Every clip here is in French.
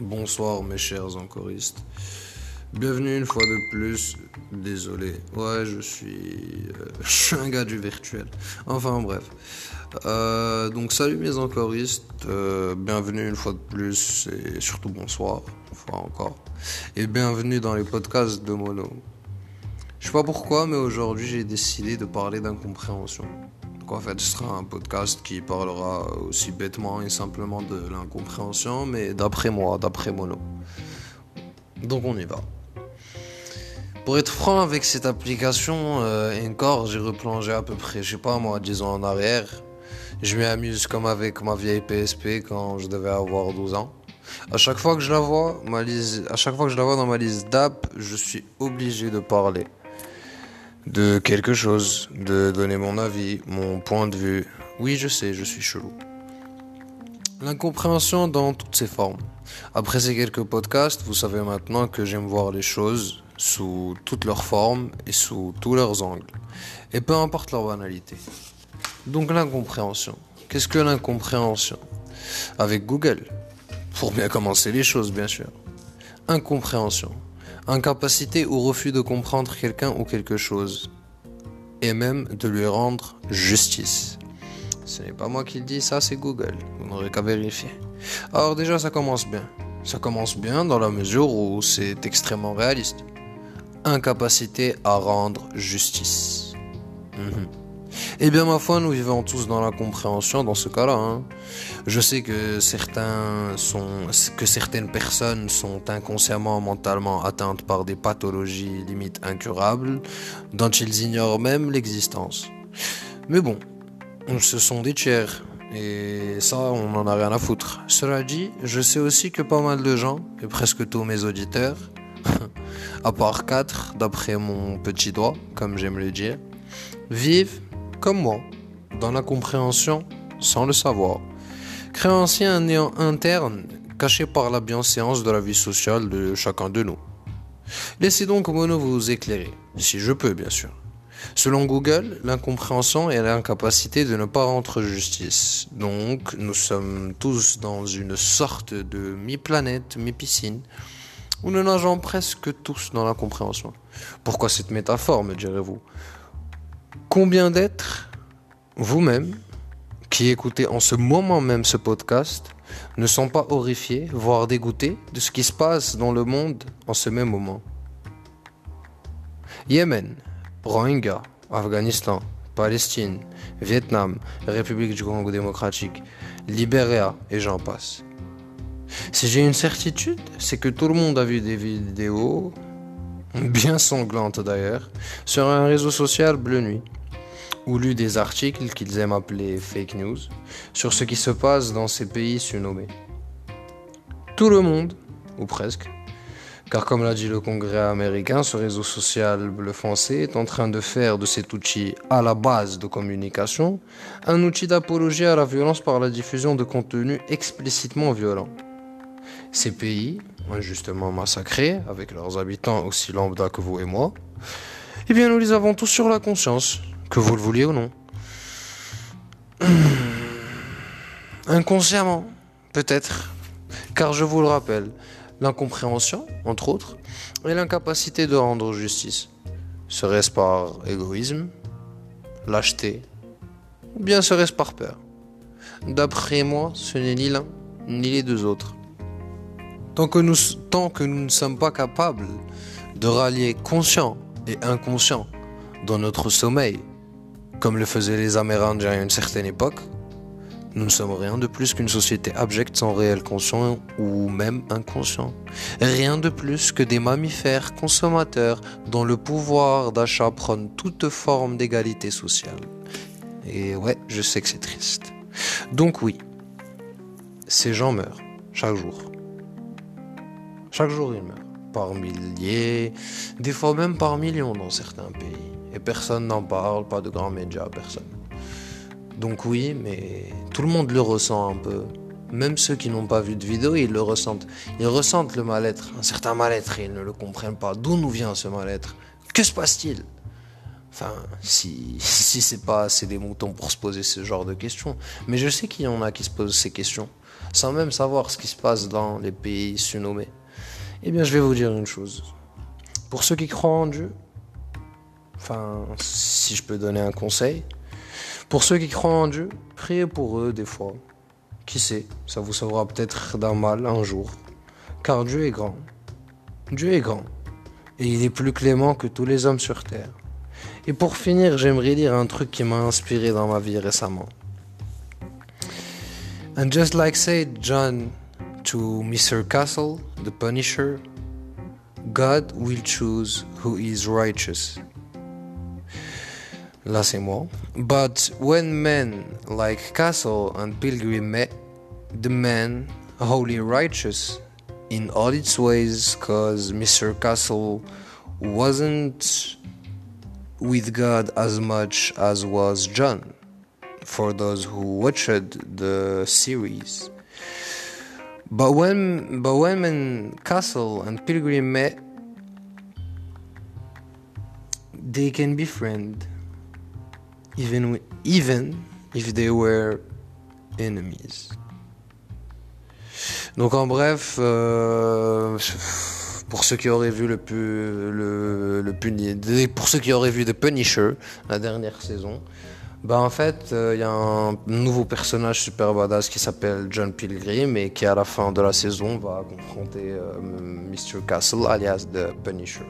Bonsoir mes chers encoristes. Bienvenue une fois de plus. Désolé. Ouais, je suis, euh, un gars du virtuel. Enfin bref. Euh, donc salut mes encoristes. Euh, bienvenue une fois de plus et surtout bonsoir. Fois encore. Et bienvenue dans les podcasts de Mono. Je sais pas pourquoi, mais aujourd'hui j'ai décidé de parler d'incompréhension. En fait, ce sera un podcast qui parlera aussi bêtement et simplement de l'incompréhension, mais d'après moi, d'après Mono. Donc on y va. Pour être franc avec cette application, euh, encore, j'ai replongé à peu près, je sais pas moi, disons en arrière. Je m'amuse comme avec ma vieille PSP quand je devais avoir 12 ans. À chaque fois que je la vois, ma liste, à chaque fois que je la vois dans ma liste d'app, je suis obligé de parler de quelque chose, de donner mon avis, mon point de vue. Oui, je sais, je suis chelou. L'incompréhension dans toutes ses formes. Après ces quelques podcasts, vous savez maintenant que j'aime voir les choses sous toutes leurs formes et sous tous leurs angles. Et peu importe leur banalité. Donc l'incompréhension. Qu'est-ce que l'incompréhension? Avec Google. Pour bien commencer les choses, bien sûr. Incompréhension incapacité ou refus de comprendre quelqu'un ou quelque chose, et même de lui rendre justice. Ce n'est pas moi qui le dis, ça c'est Google, vous n'aurez qu'à vérifier. Alors déjà ça commence bien. Ça commence bien dans la mesure où c'est extrêmement réaliste. Incapacité à rendre justice. Mhm. Eh bien, ma foi, nous vivons tous dans la compréhension dans ce cas-là. Hein. Je sais que que certaines personnes sont inconsciemment, mentalement atteintes par des pathologies limites incurables, dont ils ignorent même l'existence. Mais bon, ce sont des tiers. Et ça, on n'en a rien à foutre. Cela dit, je sais aussi que pas mal de gens, et presque tous mes auditeurs, à part quatre d'après mon petit doigt, comme j'aime le dire, vivent comme moi, dans la compréhension sans le savoir, créant ainsi un néant interne caché par la bienséance de la vie sociale de chacun de nous. Laissez donc Mono vous éclairer, si je peux bien sûr. Selon Google, l'incompréhension est l'incapacité de ne pas rendre justice. Donc, nous sommes tous dans une sorte de mi-planète, mi-piscine, où nous nageons presque tous dans l'incompréhension. Pourquoi cette métaphore, me direz-vous? Combien d'êtres, vous-même, qui écoutez en ce moment même ce podcast, ne sont pas horrifiés, voire dégoûtés de ce qui se passe dans le monde en ce même moment? Yémen, Rohingya, Afghanistan, Palestine, Vietnam, République du Congo démocratique, Libéria et j'en passe. Si j'ai une certitude, c'est que tout le monde a vu des vidéos, bien sanglantes d'ailleurs, sur un réseau social bleu nuit ou lu des articles qu'ils aiment appeler fake news sur ce qui se passe dans ces pays surnommés. Tout le monde, ou presque, car comme l'a dit le Congrès américain, ce réseau social bleu foncé est en train de faire de cet outil à la base de communication un outil d'apologie à la violence par la diffusion de contenus explicitement violents. Ces pays, injustement massacrés, avec leurs habitants aussi lambda que vous et moi, eh bien nous les avons tous sur la conscience, que vous le vouliez ou non. Inconsciemment, peut-être, car je vous le rappelle, l'incompréhension, entre autres, et l'incapacité de rendre justice. Serait-ce par égoïsme, lâcheté, ou bien serait-ce par peur? D'après moi, ce n'est ni l'un ni les deux autres. Tant que, nous, tant que nous ne sommes pas capables de rallier conscient et inconscient dans notre sommeil comme le faisaient les Amérindiens à une certaine époque, nous ne sommes rien de plus qu'une société abjecte sans réel conscient ou même inconscient. Rien de plus que des mammifères consommateurs dont le pouvoir d'achat prône toute forme d'égalité sociale. Et ouais, je sais que c'est triste. Donc oui, ces gens meurent chaque jour. Chaque jour ils meurent. Par milliers, des fois même par millions dans certains pays. Et personne n'en parle, pas de grands médias, personne. Donc oui, mais tout le monde le ressent un peu. Même ceux qui n'ont pas vu de vidéo, ils le ressentent. Ils ressentent le mal-être, un certain mal-être, et ils ne le comprennent pas. D'où nous vient ce mal-être? Que se passe-t-il? Enfin, si, si c'est pas assez des moutons pour se poser ce genre de questions. Mais je sais qu'il y en a qui se posent ces questions, sans même savoir ce qui se passe dans les pays surnommés. Eh bien, je vais vous dire une chose. Pour ceux qui croient en Dieu, enfin, si je peux donner un conseil, pour ceux qui croient en Dieu, priez pour eux des fois. Qui sait, ça vous sauvera peut-être d'un mal un jour. Car Dieu est grand. Dieu est grand. Et il est plus clément que tous les hommes sur terre. Et pour finir, j'aimerais lire un truc qui m'a inspiré dans ma vie récemment. And just like said John to Mr. Castle, the Punisher, God will choose who is righteous. Moi. But when men like Castle and Pilgrim met, the man wholly righteous in all its ways, cause Mr. Castle wasn't with God as much as was John. For those who watched the series. But when but when men, Castle and Pilgrim met, they can be friends, even even if they were enemies. Donc en bref, euh, pour ceux qui auraient vu le, le pour ceux qui auraient vu The Punisher la dernière saison, bah en fait, euh, il y a un nouveau personnage super badass qui s'appelle John Pilgrim et qui à la fin de la saison va confronter euh, Mr. Castle alias The Punisher.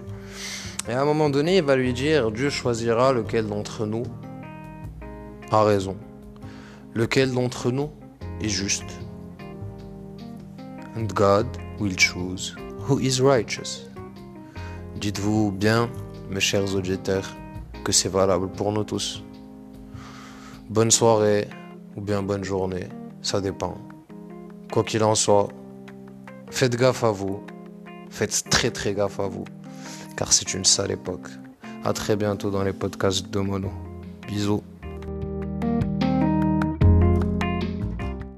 Et à un moment donné, il va lui dire Dieu choisira lequel d'entre nous a raison, lequel d'entre nous est juste? And God will choose who is righteous. Dites-vous bien, mes chers auditeurs, que c'est valable pour nous tous. Bonne soirée ou bien bonne journée, ça dépend. Quoi qu'il en soit, faites gaffe à vous. Faites très très gaffe à vous, car c'est une sale époque. A très bientôt dans les podcasts de Mono. Bisous.